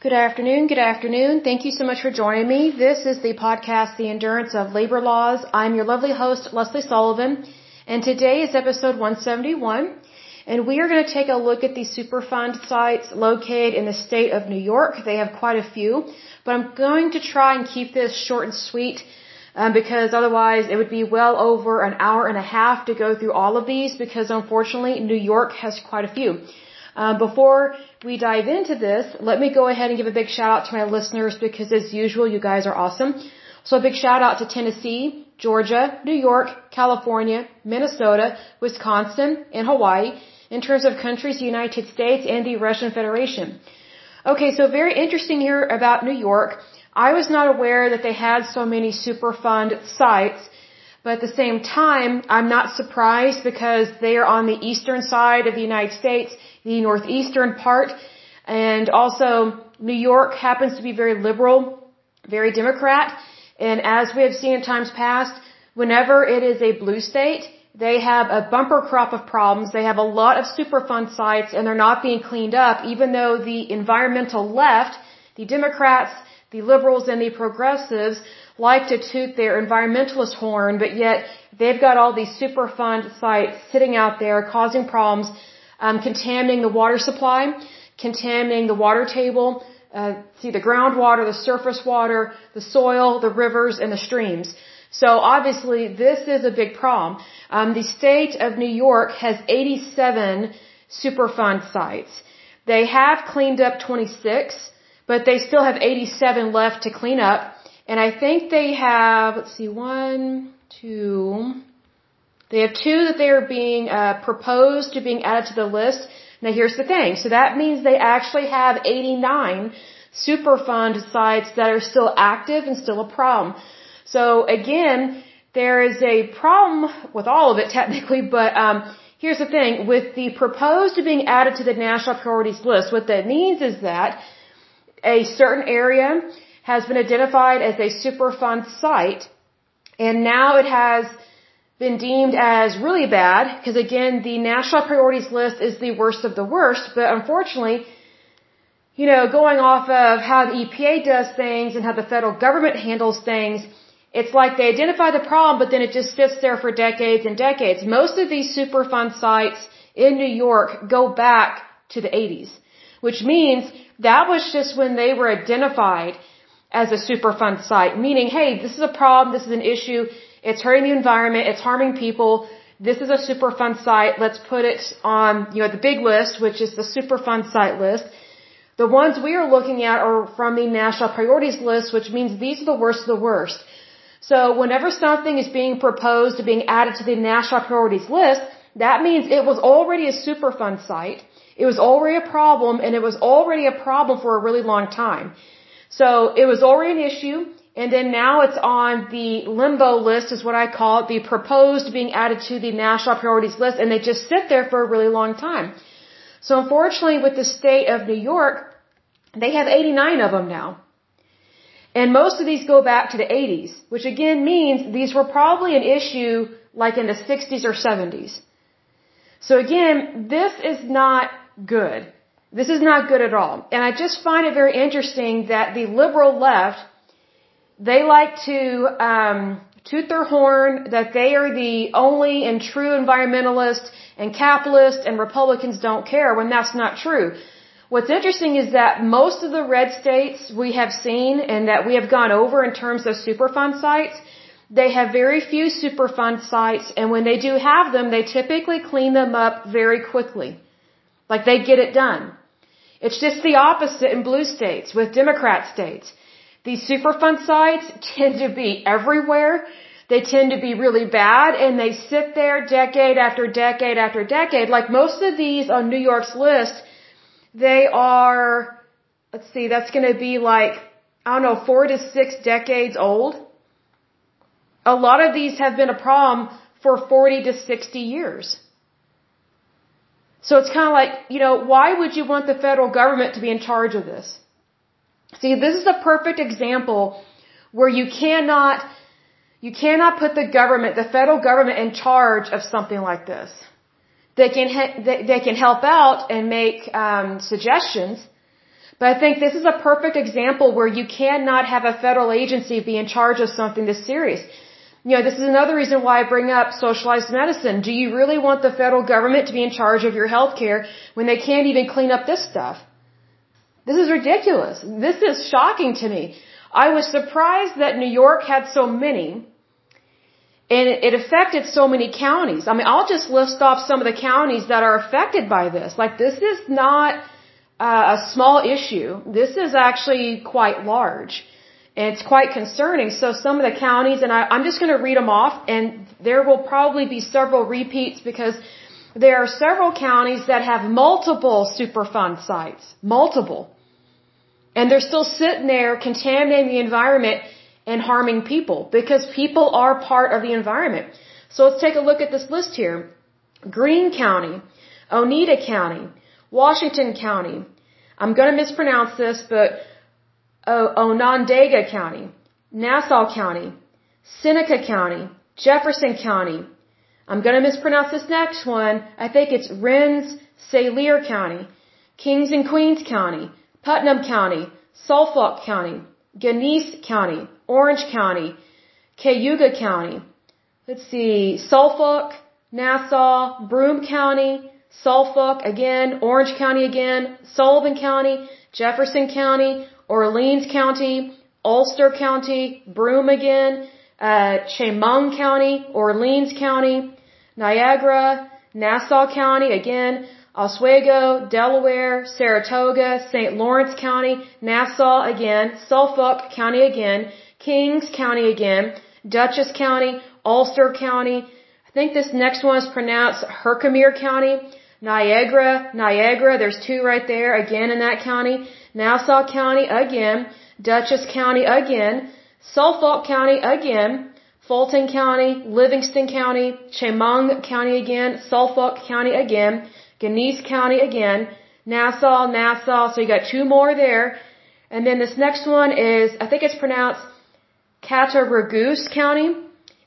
Good afternoon. Good afternoon. Thank you so much for joining me. This is the podcast, The Endurance of Labor Laws. I'm your lovely host, Lesley Sullivan, and today is episode 171. And we are going to take a look at the Superfund sites located in the state of New York. They have quite a few, but I'm going to try and keep this short and sweet um, because otherwise it would be well over an hour and a half to go through all of these because unfortunately New York has quite a few. Um, before we dive into this, let me go ahead and give a big shout out to my listeners because as usual, you guys are awesome. So a big shout out to Tennessee, Georgia, New York, California, Minnesota, Wisconsin, and Hawaii in terms of countries, the United States and the Russian Federation. Okay, so very interesting here about New York. I was not aware that they had so many Superfund sites but at the same time, I'm not surprised because they are on the eastern side of the United States, the northeastern part, and also New York happens to be very liberal, very Democrat, and as we have seen in times past, whenever it is a blue state, they have a bumper crop of problems. They have a lot of Superfund sites and they're not being cleaned up, even though the environmental left, the Democrats, the liberals, and the progressives like to toot their environmentalist horn, but yet they've got all these Superfund sites sitting out there causing problems, um, contaminating the water supply, contaminating the water table, uh, see the groundwater, the surface water, the soil, the rivers, and the streams. So obviously this is a big problem. Um, the state of New York has 87 Superfund sites. They have cleaned up 26, but they still have 87 left to clean up. And I think they have, let's see, one, two, they have two that they are being uh, proposed to being added to the list. Now here's the thing. So that means they actually have 89 Superfund sites that are still active and still a problem. So again, there is a problem with all of it technically, but um, here's the thing. With the proposed to being added to the national priorities list, what that means is that a certain area has been identified as a Superfund site, and now it has been deemed as really bad, because again, the national priorities list is the worst of the worst, but unfortunately, you know, going off of how the EPA does things and how the federal government handles things, it's like they identify the problem, but then it just sits there for decades and decades. Most of these Superfund sites in New York go back to the 80s, which means that was just when they were identified as a Superfund site, meaning, hey, this is a problem, this is an issue, it's hurting the environment, it's harming people, this is a Superfund site, let's put it on, you know, the big list, which is the Superfund site list. The ones we are looking at are from the national priorities list, which means these are the worst of the worst. So whenever something is being proposed to being added to the national priorities list, that means it was already a Superfund site, it was already a problem, and it was already a problem for a really long time. So it was already an issue, and then now it's on the limbo list, is what I call it, the proposed being added to the national priorities list, and they just sit there for a really long time. So unfortunately, with the state of New York, they have 89 of them now. And most of these go back to the 80s, which again means these were probably an issue like in the 60s or 70s. So again, this is not good. This is not good at all. And I just find it very interesting that the liberal left, they like to um, toot their horn that they are the only and true environmentalist and capitalist and Republicans don't care when that's not true. What's interesting is that most of the red states we have seen and that we have gone over in terms of Superfund sites, they have very few Superfund sites and when they do have them, they typically clean them up very quickly. Like they get it done. It's just the opposite in blue states with Democrat states. These Superfund sites tend to be everywhere. They tend to be really bad and they sit there decade after decade after decade. Like most of these on New York's list, they are, let's see, that's going to be like, I don't know, four to six decades old. A lot of these have been a problem for 40 to 60 years. So it's kind of like, you know, why would you want the federal government to be in charge of this? See, this is a perfect example where you cannot, you cannot put the government, the federal government in charge of something like this. They can, they, they can help out and make um, suggestions, But I think this is a perfect example where you cannot have a federal agency be in charge of something this serious. You know, this is another reason why I bring up socialized medicine. Do you really want the federal government to be in charge of your health care when they can't even clean up this stuff? This is ridiculous. This is shocking to me. I was surprised that New York had so many and it affected so many counties. I mean, I'll just list off some of the counties that are affected by this. Like, this is not uh, a small issue. This is actually quite large. It's quite concerning. So some of the counties, and I, I'm just going to read them off, and there will probably be several repeats because there are several counties that have multiple Superfund sites. Multiple. And they're still sitting there contaminating the environment and harming people because people are part of the environment. So let's take a look at this list here. Greene County, Oneida County, Washington County. I'm going to mispronounce this, but Onondaga County, Nassau County, Seneca County, Jefferson County. I'm going to mispronounce this next one. I think it's Rensselaer County, Kings and Queens County, Putnam County, Suffolk County, Genesee County, Orange County, Cayuga County. Let's see, Suffolk, Nassau, Broome County, Suffolk again, Orange County again, Sullivan County, Jefferson County, Orleans County, Ulster County, Broome again, uh, Chemung County, Orleans County, Niagara, Nassau County again, Oswego, Delaware, Saratoga, St. Lawrence County, Nassau again, Suffolk County again, Kings County again, Dutchess County, Ulster County. I think this next one is pronounced Herkimer County, Niagara, Niagara, there's two right there, again in that county, Nassau County again, Dutchess County again, Suffolk County again, Fulton County, Livingston County, Chemung County again, Suffolk County again, Genesee County again, Nassau, Nassau, so you got two more there. And then this next one is, I think it's pronounced Cattaraugus County,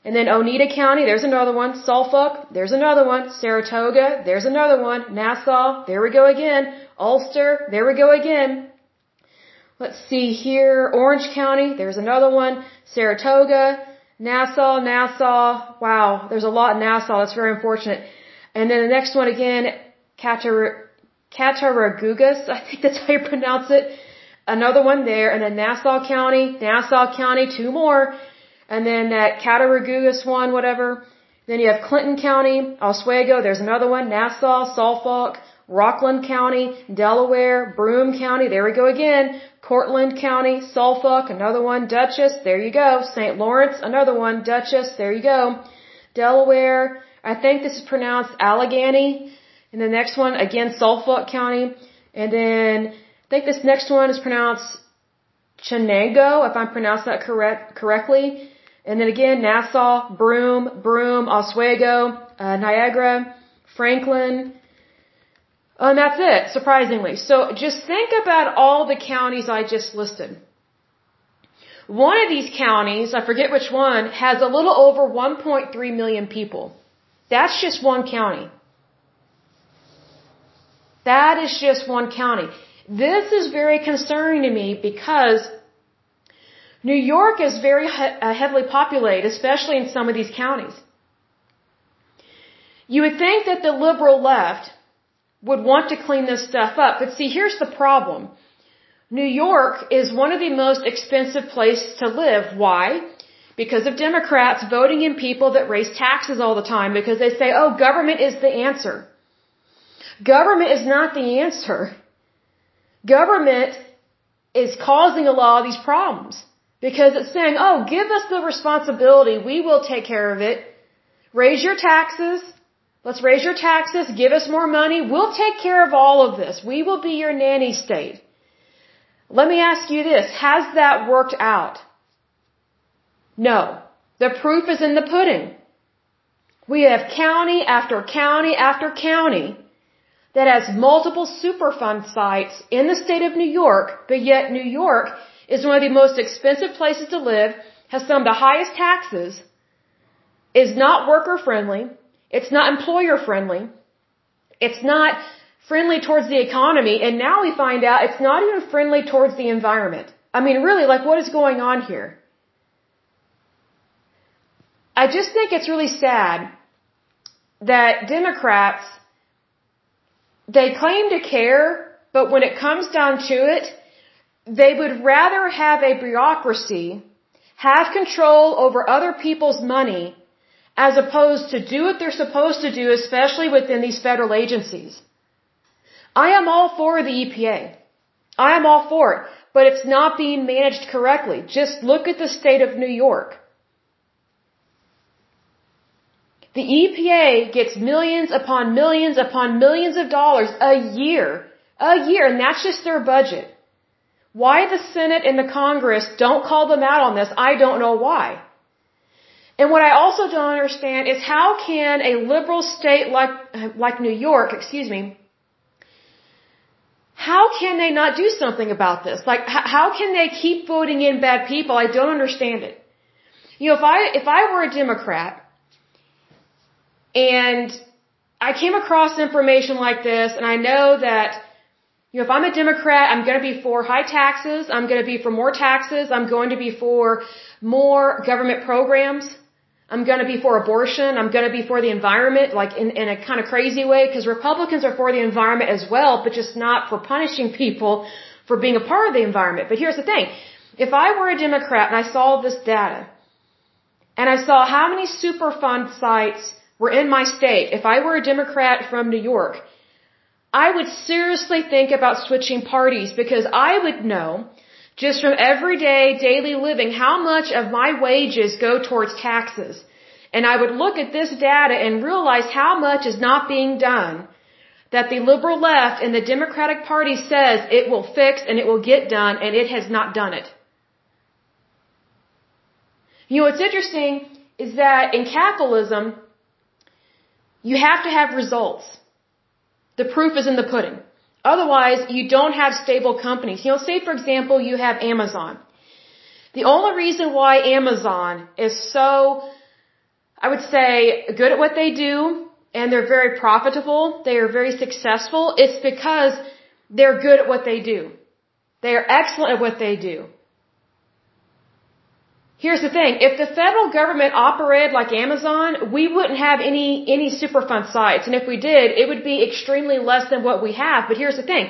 and then Oneida County, there's another one. Suffolk, there's another one. Saratoga, there's another one. Nassau, there we go again. Ulster, there we go again. Let's see here. Orange County, there's another one. Saratoga, Nassau, Nassau. Wow, there's a lot in Nassau. That's very unfortunate. And then the next one again, Cattaraugus, I think that's how you pronounce it another one there, and then Nassau County, Nassau County, two more, and then that Cattaraugus one, whatever. Then you have Clinton County, Oswego, there's another one, Nassau, Suffolk, Rockland County, Delaware, Broome County, there we go again, Cortland County, Suffolk, another one, Dutchess, there you go, St. Lawrence, another one, Dutchess, there you go, Delaware, I think this is pronounced Allegany, and the next one, again, Suffolk County, and then I think this next one is pronounced Chenango, if I'm pronouncing that correct correctly. And then again, Nassau, Broome, Broome, Oswego, uh, Niagara, Franklin. And that's it, surprisingly. So just think about all the counties I just listed. One of these counties, I forget which one, has a little over 1.3 million people. That's just one county. That is just one county. This is very concerning to me because New York is very uh, heavily populated, especially in some of these counties. You would think that the liberal left would want to clean this stuff up, but see, here's the problem. New York is one of the most expensive places to live. Why? Because of Democrats voting in people that raise taxes all the time because they say, oh, government is the answer. Government is not the answer government is causing a lot of these problems because it's saying, oh, give us the responsibility. We will take care of it. Raise your taxes. Let's raise your taxes. Give us more money. We'll take care of all of this. We will be your nanny state. Let me ask you this. Has that worked out? No. The proof is in the pudding. We have county after county after county that has multiple Superfund sites in the state of New York, but yet New York is one of the most expensive places to live, has some of the highest taxes, is not worker friendly, it's not employer friendly, it's not friendly towards the economy, and now we find out it's not even friendly towards the environment. I mean, really, like, what is going on here? I just think it's really sad that Democrats, they claim to care, but when it comes down to it, they would rather have a bureaucracy have control over other people's money as opposed to do what they're supposed to do, especially within these federal agencies. I am all for the EPA. I am all for it, but it's not being managed correctly. Just look at the state of New York. The EPA gets millions upon millions upon millions of dollars a year. A year, and that's just their budget. Why the Senate and the Congress don't call them out on this, I don't know why. And what I also don't understand is how can a liberal state like, like New York, excuse me, how can they not do something about this? Like, how can they keep voting in bad people? I don't understand it. You know, if I, if I were a Democrat and I came across information like this and I know that you know, if I'm a Democrat, I'm going to be for high taxes. I'm going to be for more taxes. I'm going to be for more government programs. I'm going to be for abortion. I'm going to be for the environment, like in, in a kind of crazy way, because Republicans are for the environment as well, but just not for punishing people for being a part of the environment. But here's the thing. If I were a Democrat and I saw this data, and I saw how many Superfund sites were in my state, if I were a Democrat from New York, I would seriously think about switching parties because I would know just from everyday daily living how much of my wages go towards taxes. And I would look at this data and realize how much is not being done that the liberal left and the Democratic Party says it will fix and it will get done and it has not done it. You know, what's interesting is that in capitalism, you have to have results. The proof is in the pudding. Otherwise, you don't have stable companies. You know, say for example, you have Amazon. The only reason why Amazon is so, I would say, good at what they do and they're very profitable, they are very successful, it's because they're good at what they do. They are excellent at what they do. Here's the thing, if the federal government operated like Amazon, we wouldn't have any, any Superfund sites. And if we did, it would be extremely less than what we have. But here's the thing,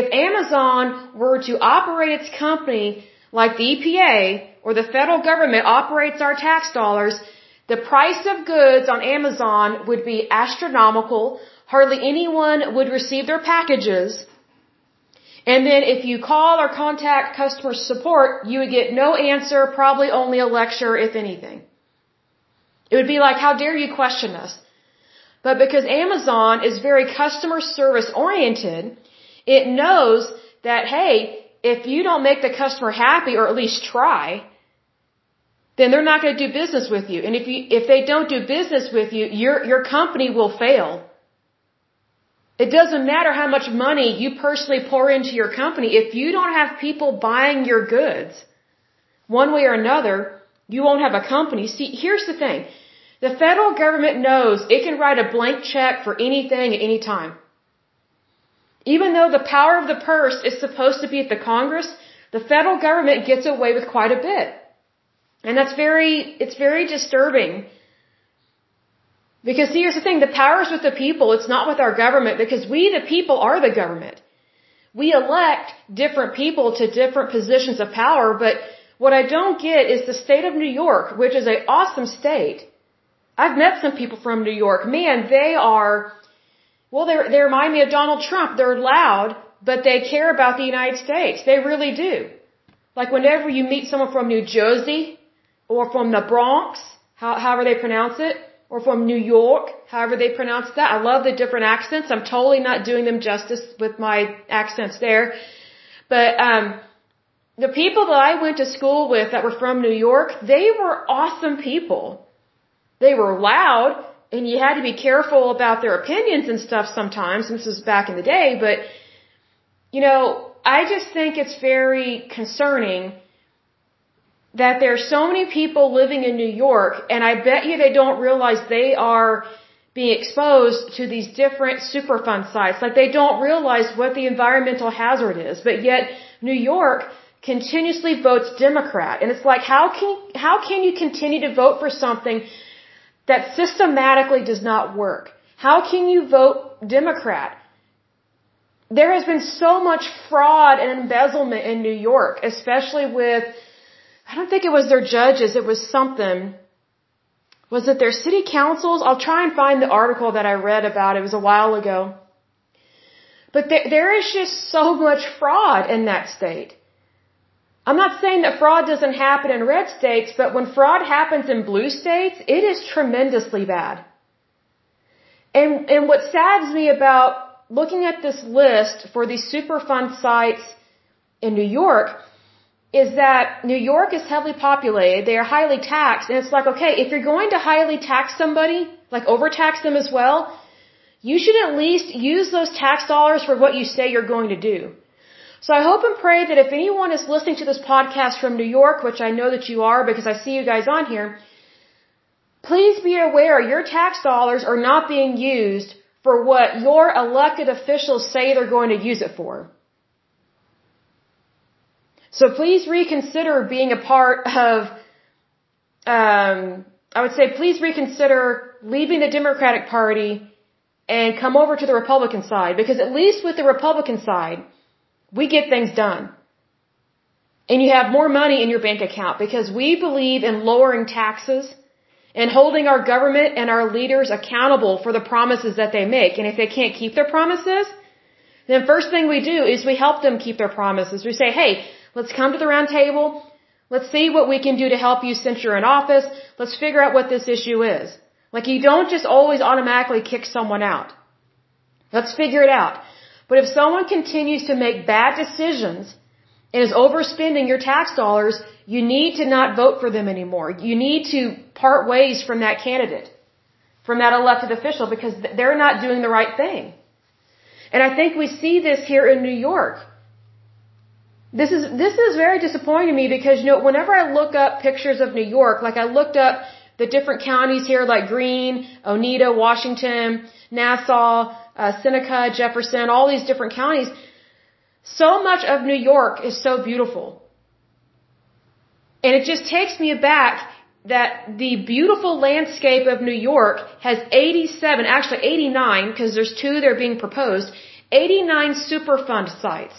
if Amazon were to operate its company like the EPA or the federal government operates our tax dollars, the price of goods on Amazon would be astronomical. Hardly anyone would receive their packages. And then if you call or contact customer support, you would get no answer, probably only a lecture, if anything. It would be like, how dare you question us? But because Amazon is very customer service oriented, it knows that, hey, if you don't make the customer happy or at least try, then they're not going to do business with you. And if you, if they don't do business with you, your, your company will fail. It doesn't matter how much money you personally pour into your company. If you don't have people buying your goods, one way or another, you won't have a company. See, here's the thing. The federal government knows it can write a blank check for anything at any time. Even though the power of the purse is supposed to be at the Congress, the federal government gets away with quite a bit. And that's very, it's very disturbing because here's the thing, the power is with the people, it's not with our government because we the people are the government. We elect different people to different positions of power, but what I don't get is the state of New York, which is an awesome state. I've met some people from New York. Man, they are, well, they they remind me of Donald Trump. They're loud, but they care about the United States. They really do. Like whenever you meet someone from New Jersey or from the Bronx, how, however they pronounce it, or from New York, however they pronounce that. I love the different accents. I'm totally not doing them justice with my accents there. But um the people that I went to school with that were from New York, they were awesome people. They were loud and you had to be careful about their opinions and stuff sometimes. This was back in the day, but you know, I just think it's very concerning that there's so many people living in New York, and I bet you they don't realize they are being exposed to these different Superfund sites. Like they don't realize what the environmental hazard is, but yet New York continuously votes Democrat. And it's like, how can, how can you continue to vote for something that systematically does not work? How can you vote Democrat? There has been so much fraud and embezzlement in New York, especially with, I don't think it was their judges, it was something. Was it their city councils? I'll try and find the article that I read about. It was a while ago. But there, there is just so much fraud in that state. I'm not saying that fraud doesn't happen in red states, but when fraud happens in blue states, it is tremendously bad. And, and what saddens me about looking at this list for these Superfund sites in New York is that New York is heavily populated, they are highly taxed, and it's like, okay, if you're going to highly tax somebody, like overtax them as well, you should at least use those tax dollars for what you say you're going to do. So I hope and pray that if anyone is listening to this podcast from New York, which I know that you are because I see you guys on here, please be aware your tax dollars are not being used for what your elected officials say they're going to use it for. So please reconsider being a part of, um, I would say please reconsider leaving the Democratic Party and come over to the Republican side because at least with the Republican side, we get things done. And you have more money in your bank account because we believe in lowering taxes and holding our government and our leaders accountable for the promises that they make. And if they can't keep their promises, then first thing we do is we help them keep their promises. We say, hey, let's come to the round table. Let's see what we can do to help you since you're in office. Let's figure out what this issue is. Like you don't just always automatically kick someone out. Let's figure it out. But if someone continues to make bad decisions and is overspending your tax dollars, you need to not vote for them anymore. You need to part ways from that candidate, from that elected official, because they're not doing the right thing. And I think we see this here in New York. This is, this is very disappointing to me because, you know, whenever I look up pictures of New York, like I looked up the different counties here like Greene, Oneida, Washington, Nassau, uh, Seneca, Jefferson, all these different counties. So much of New York is so beautiful. And it just takes me aback that the beautiful landscape of New York has 87, actually 89, because there's two that are being proposed, 89 Superfund sites.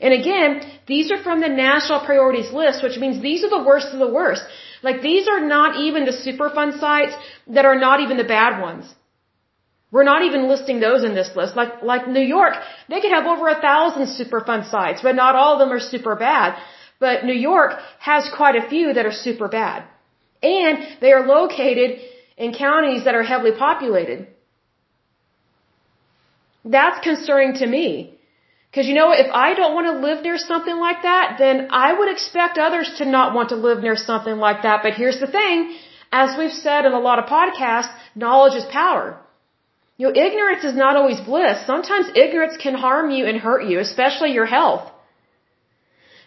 And again, these are from the national priorities list, which means these are the worst of the worst. Like these are not even the Superfund sites that are not even the bad ones. We're not even listing those in this list. Like, like New York, they could have over a thousand Superfund sites, but not all of them are super bad. But New York has quite a few that are super bad. And they are located in counties that are heavily populated. That's concerning to me. Because you know, if I don't want to live near something like that, then I would expect others to not want to live near something like that. But here's the thing. As we've said in a lot of podcasts, knowledge is power. You know, ignorance is not always bliss. Sometimes ignorance can harm you and hurt you, especially your health.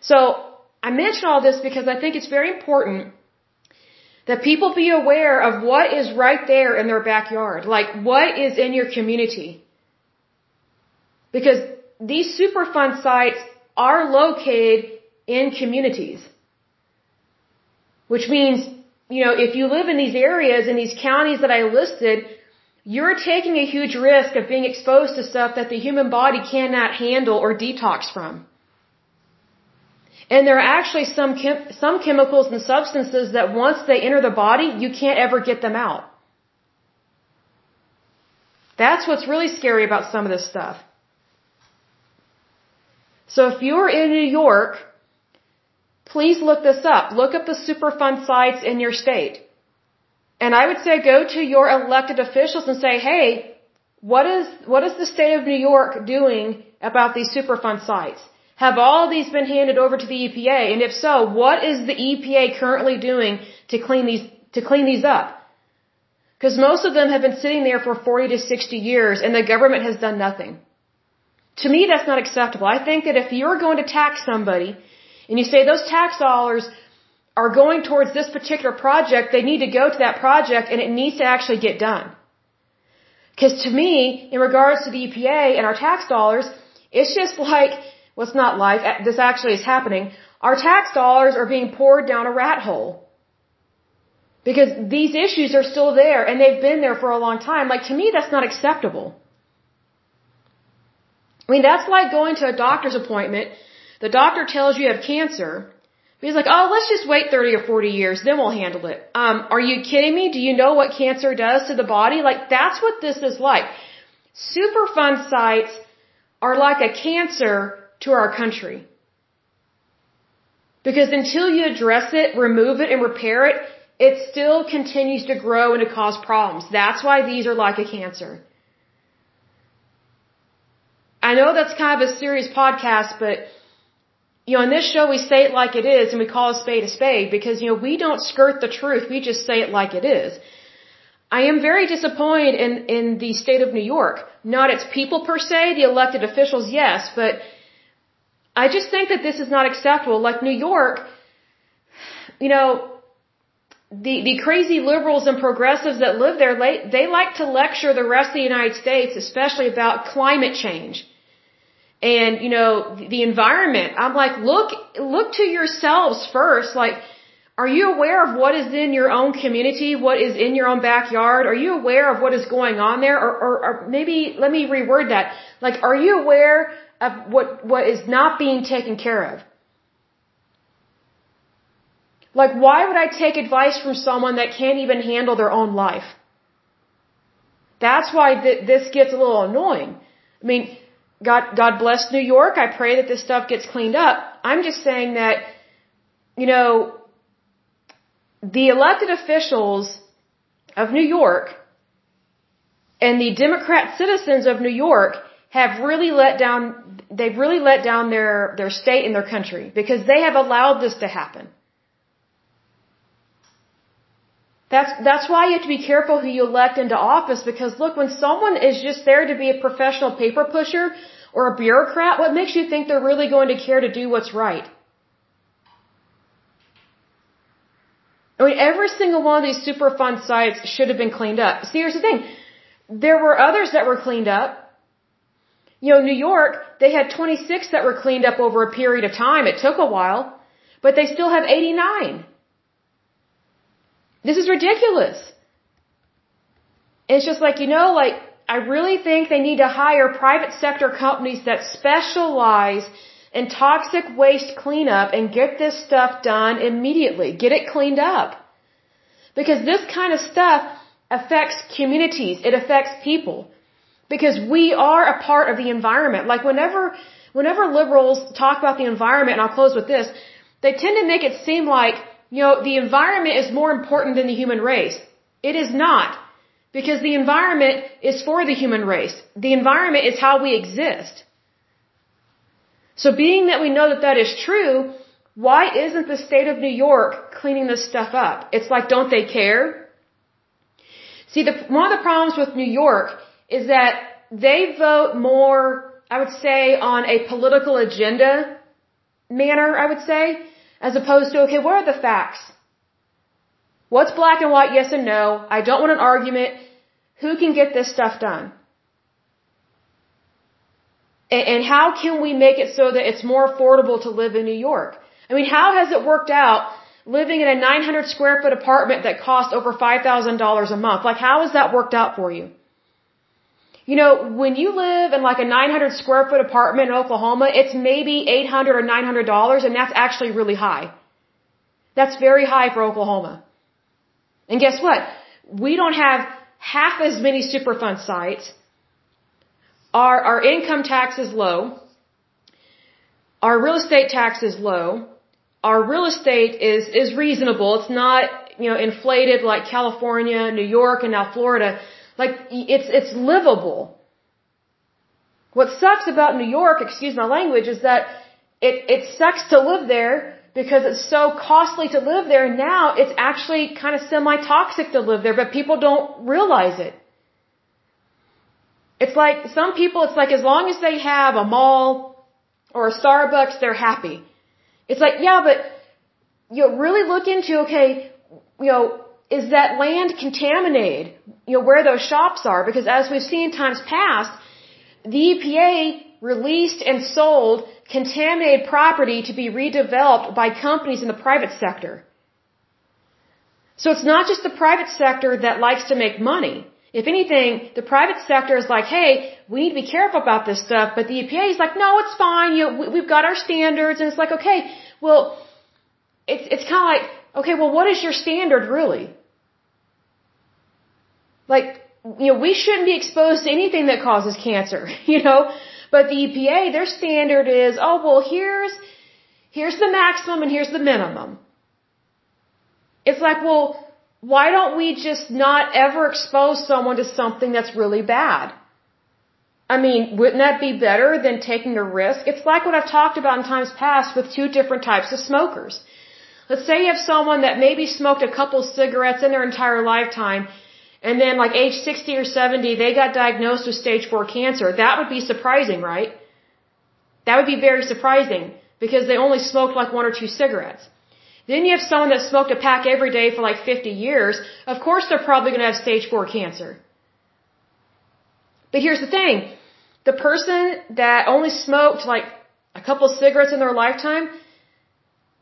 So, I mention all this because I think it's very important that people be aware of what is right there in their backyard. Like, what is in your community. Because these Superfund sites are located in communities. Which means, you know, if you live in these areas, in these counties that I listed, you're taking a huge risk of being exposed to stuff that the human body cannot handle or detox from. And there are actually some chem- some chemicals and substances that once they enter the body, you can't ever get them out. That's what's really scary about some of this stuff. So if you're in New York, please look this up. Look up the Superfund sites in your state. And I would say go to your elected officials and say, hey, what is, what is the state of New York doing about these Superfund sites? Have all these been handed over to the EPA? And if so, what is the EPA currently doing to clean these, to clean these up? Because most of them have been sitting there for 40 to 60 years and the government has done nothing. To me, that's not acceptable. I think that if you're going to tax somebody and you say those tax dollars are going towards this particular project, they need to go to that project and it needs to actually get done. Because to me, in regards to the EPA and our tax dollars, it's just like, well, it's not like, this actually is happening. Our tax dollars are being poured down a rat hole. Because these issues are still there and they've been there for a long time. Like to me, that's not acceptable. I mean, that's like going to a doctor's appointment. The doctor tells you you have cancer. He's like, oh, let's just wait 30 or 40 years, then we'll handle it. Um, are you kidding me? Do you know what cancer does to the body? Like, that's what this is like. Superfund sites are like a cancer to our country. Because until you address it, remove it, and repair it, it still continues to grow and to cause problems. That's why these are like a cancer. I know that's kind of a serious podcast, but you know, in this show we say it like it is and we call a spade a spade because, you know, we don't skirt the truth. We just say it like it is. I am very disappointed in, in the state of New York. Not its people per se, the elected officials, yes, but I just think that this is not acceptable. Like New York, you know, the, the crazy liberals and progressives that live there, they, they like to lecture the rest of the United States, especially about climate change. And, you know, the environment. I'm like, look, look to yourselves first. Like, are you aware of what is in your own community? What is in your own backyard? Are you aware of what is going on there? Or, or, or maybe, let me reword that. Like, are you aware of what, what is not being taken care of? Like, why would I take advice from someone that can't even handle their own life? That's why th- this gets a little annoying. I mean, God, God bless New York. I pray that this stuff gets cleaned up. I'm just saying that, you know, the elected officials of New York and the Democrat citizens of New York have really let down, they've really let down their, their state and their country because they have allowed this to happen. That's, that's why you have to be careful who you elect into office because look, when someone is just there to be a professional paper pusher or a bureaucrat, what makes you think they're really going to care to do what's right? I mean, every single one of these Superfund sites should have been cleaned up. See, here's the thing. There were others that were cleaned up. You know, New York, they had 26 that were cleaned up over a period of time. It took a while, but they still have 89. This is ridiculous. It's just like, you know, like, I really think they need to hire private sector companies that specialize in toxic waste cleanup and get this stuff done immediately. Get it cleaned up. Because this kind of stuff affects communities. It affects people. Because we are a part of the environment. Like whenever, whenever liberals talk about the environment, and I'll close with this, they tend to make it seem like you know, the environment is more important than the human race. It is not. Because the environment is for the human race. The environment is how we exist. So being that we know that that is true, why isn't the state of New York cleaning this stuff up? It's like, don't they care? See, the, one of the problems with New York is that they vote more, I would say, on a political agenda manner, I would say, as opposed to, okay, what are the facts? What's black and white, yes and no? I don't want an argument. Who can get this stuff done? And, and how can we make it so that it's more affordable to live in New York? I mean, how has it worked out living in a 900 square foot apartment that costs over $5,000 a month? Like, how has that worked out for you? You know, when you live in like a 900 square foot apartment in Oklahoma, it's maybe 800 or 900 dollars, and that's actually really high. That's very high for Oklahoma. And guess what? We don't have half as many Superfund sites. Our, our income tax is low. Our real estate tax is low. Our real estate is, is reasonable. It's not, you know, inflated like California, New York, and now Florida. Like, it's, it's livable. What sucks about New York, excuse my language, is that it, it sucks to live there because it's so costly to live there. Now it's actually kind of semi-toxic to live there, but people don't realize it. It's like, some people, it's like as long as they have a mall or a Starbucks, they're happy. It's like, yeah, but you really look into, okay, you know, is that land contaminated, you know, where those shops are? Because as we've seen times past, the EPA released and sold contaminated property to be redeveloped by companies in the private sector. So it's not just the private sector that likes to make money. If anything, the private sector is like, hey, we need to be careful about this stuff, but the EPA is like, no, it's fine, you know, we've got our standards, and it's like, okay, well, it's, it's kind of like, okay, well, what is your standard really? Like, you know, we shouldn't be exposed to anything that causes cancer, you know? But the EPA, their standard is, oh, well, here's, here's the maximum and here's the minimum. It's like, well, why don't we just not ever expose someone to something that's really bad? I mean, wouldn't that be better than taking a risk? It's like what I've talked about in times past with two different types of smokers. Let's say you have someone that maybe smoked a couple cigarettes in their entire lifetime and then like age 60 or 70, they got diagnosed with stage 4 cancer. That would be surprising, right? That would be very surprising because they only smoked like one or two cigarettes. Then you have someone that smoked a pack every day for like 50 years. Of course they're probably going to have stage 4 cancer. But here's the thing. The person that only smoked like a couple cigarettes in their lifetime,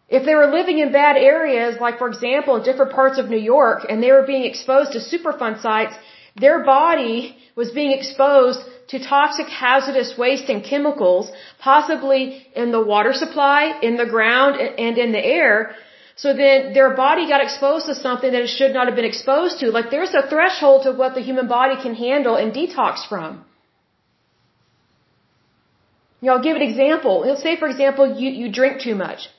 if they were living in bad areas, like for example in different parts of New York, and they were being exposed to Superfund sites, their body was being exposed to toxic hazardous waste and chemicals, possibly in the water supply, in the ground, and in the air. So then their body got exposed to something that it should not have been exposed to. Like there's a threshold to what the human body can handle and detox from. You know, I'll give an example. Say, for example, you, you drink too much.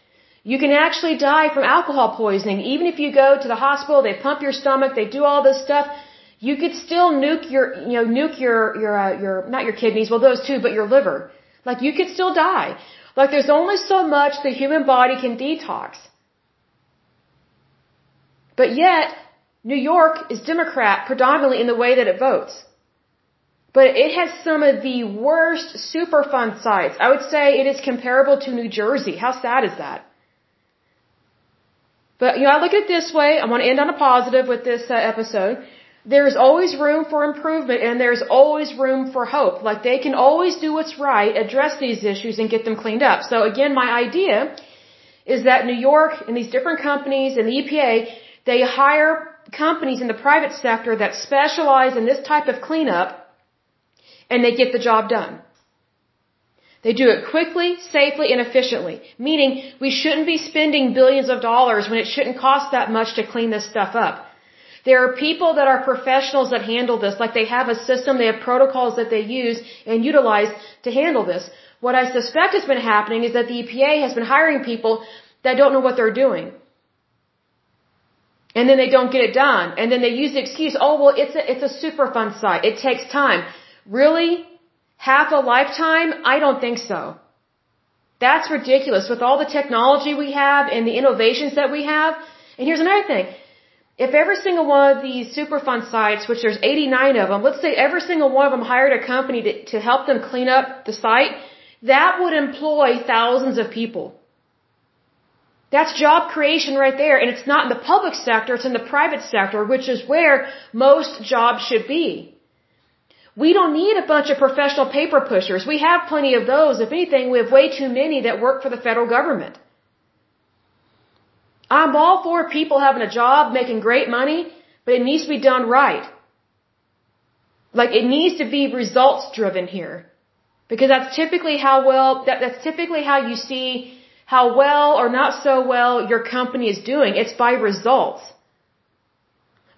You can actually die from alcohol poisoning. Even if you go to the hospital, they pump your stomach, they do all this stuff, you could still nuke your, you know, nuke your, your, uh, your, not your kidneys, well those too, but your liver. Like you could still die. Like there's only so much the human body can detox. But yet, New York is Democrat predominantly in the way that it votes. But it has some of the worst Superfund sites. I would say it is comparable to New Jersey. How sad is that? But, you know, I look at it this way. I want to end on a positive with this uh, episode. There's always room for improvement and there's always room for hope. Like they can always do what's right, address these issues and get them cleaned up. So again, my idea is that New York and these different companies and the EPA, they hire companies in the private sector that specialize in this type of cleanup and they get the job done. They do it quickly, safely, and efficiently. Meaning, we shouldn't be spending billions of dollars when it shouldn't cost that much to clean this stuff up. There are people that are professionals that handle this, like they have a system, they have protocols that they use and utilize to handle this. What I suspect has been happening is that the EPA has been hiring people that don't know what they're doing. And then they don't get it done. And then they use the excuse, oh well, it's a, it's a Superfund site. It takes time. Really? Half a lifetime? I don't think so. That's ridiculous. With all the technology we have and the innovations that we have. And here's another thing. If every single one of these Superfund sites, which there's 89 of them, let's say every single one of them hired a company to, to help them clean up the site, that would employ thousands of people. That's job creation right there. And it's not in the public sector, it's in the private sector, which is where most jobs should be. We don't need a bunch of professional paper pushers. We have plenty of those. If anything, we have way too many that work for the federal government. I'm all for people having a job, making great money, but it needs to be done right. Like it needs to be results driven here. Because that's typically how well, that, that's typically how you see how well or not so well your company is doing. It's by results.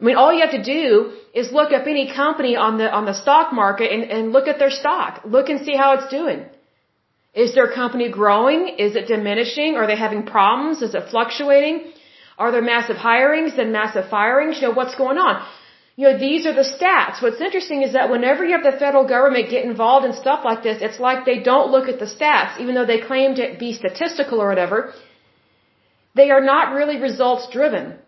I mean, all you have to do is look up any company on the, on the stock market and, and look at their stock. Look and see how it's doing. Is their company growing? Is it diminishing? Are they having problems? Is it fluctuating? Are there massive hirings and massive firings? You know, what's going on? You know, these are the stats. What's interesting is that whenever you have the federal government get involved in stuff like this, it's like they don't look at the stats, even though they claim to be statistical or whatever. They are not really results driven.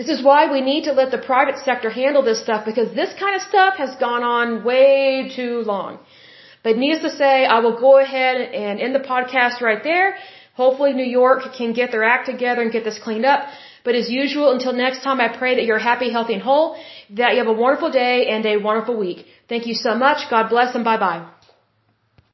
This is why we need to let the private sector handle this stuff because this kind of stuff has gone on way too long. But needless to say, I will go ahead and end the podcast right there. Hopefully New York can get their act together and get this cleaned up. But as usual, until next time, I pray that you're happy, healthy, and whole, that you have a wonderful day and a wonderful week. Thank you so much. God bless and bye bye.